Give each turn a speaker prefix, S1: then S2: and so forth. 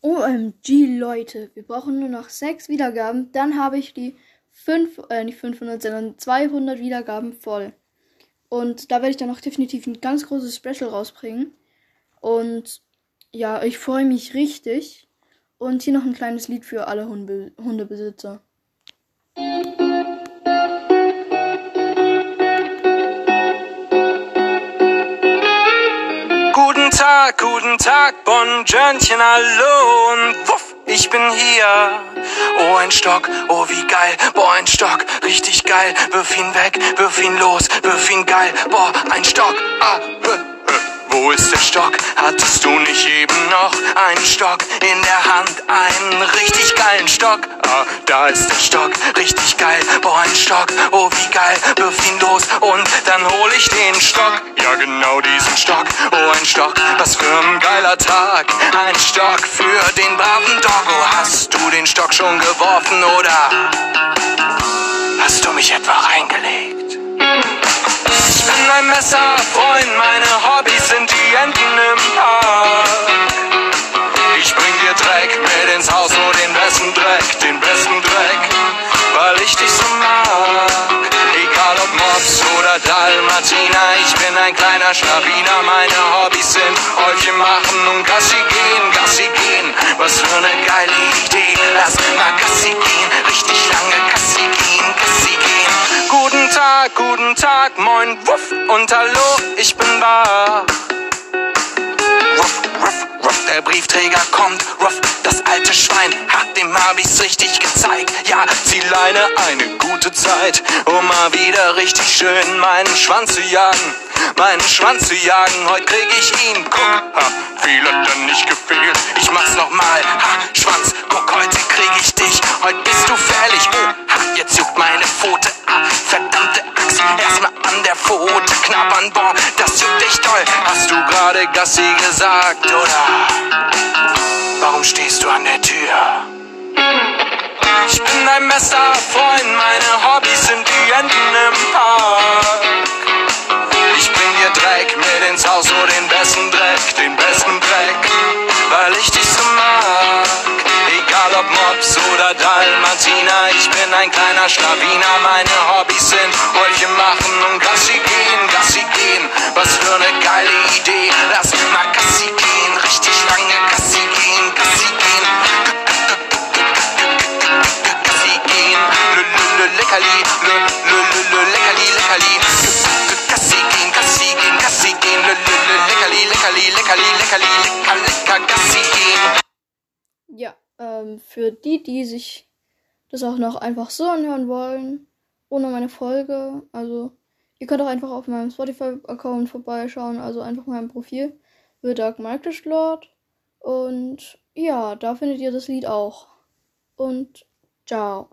S1: OMG, Leute, wir brauchen nur noch sechs Wiedergaben. Dann habe ich die fünf, äh, nicht 500, sondern 200 Wiedergaben voll. Und da werde ich dann auch definitiv ein ganz großes Special rausbringen. Und ja, ich freue mich richtig. Und hier noch ein kleines Lied für alle Hunde Hundebesitzer.
S2: Tag, guten Tag, Bonjournchen, hallo und wuff, ich bin hier. Oh, ein Stock, oh, wie geil, boah, ein Stock, richtig geil, wirf ihn weg, wirf ihn los, wirf ihn geil, boah, ein Stock, ah, äh. Wo ist der Stock? Hattest du nicht eben noch einen Stock in der Hand? Einen richtig geilen Stock? Ah, da ist der Stock, richtig geil. Boah, ein Stock, oh wie geil. Wirf ihn los und dann hol ich den Stock. Ja, genau Stock. Oh, ein Stock, was für ein geiler Tag. Ein Stock für den braven Doggo. Hast du den Stock schon geworfen oder hast du mich etwa reingelegt? Ich bin ein Messerfreund, meine Hobbys sind die Enten im Park. Ich bring dir Dreck mit ins Haus, nur den besten Dreck, ein kleiner Schlawiner. Meine Hobbys sind Häufchen machen und Gassi gehen, Gassi gehen. Was für eine geile Idee, lass mal Gassi gehen, richtig lange Gassi gehen, Gassi gehen. Guten Tag, guten Tag, moin, wuff und hallo, ich bin wach. Ruff, ruff, ruff, der Briefträger kommt. Ruff, das alte Schwein, dem hab ich's richtig gezeigt. Ja, Zieleine, eine gute Zeit, um mal wieder richtig schön meinen Schwanz zu jagen. Meinen Schwanz zu jagen, heute krieg ich ihn. Guck, ha, viel hat dann nicht gefehlt. Ich mach's nochmal, ha, Schwanz, guck, heute krieg ich dich. Heute bist du fällig, oh, ha, jetzt juckt meine Pfote. Ah, verdammte Axt, erstmal an der Pfote knabbern, boah, das juckt echt toll. Hast du gerade Gassi gesagt, oder? Warum stehst du an der Tür? Oder Dalmatiner, ich bin ein kleiner Schlawiner. Meine Hobbys sind Häufchen machen und Gassi gehen, Gassi gehen. Was für eine geile Idee, lass mal Gassi gehen, richtig lange Gassi gehen, Gassi gehen. Gassi gehen, leckerli, leckerli, leckerli. Gassi gehen, Gassi gehen, Gassi gehen, leckerli, leckerli, leckerli, leckerli, lecker, lecker, Gassi gehen.
S1: Ähm, für die, die sich das auch noch einfach so anhören wollen, ohne meine Folge, also ihr könnt auch einfach auf meinem Spotify-Account vorbeischauen, also einfach meinem Profil, wird Dark Market Lord. Und ja, da findet ihr das Lied auch. Und ciao.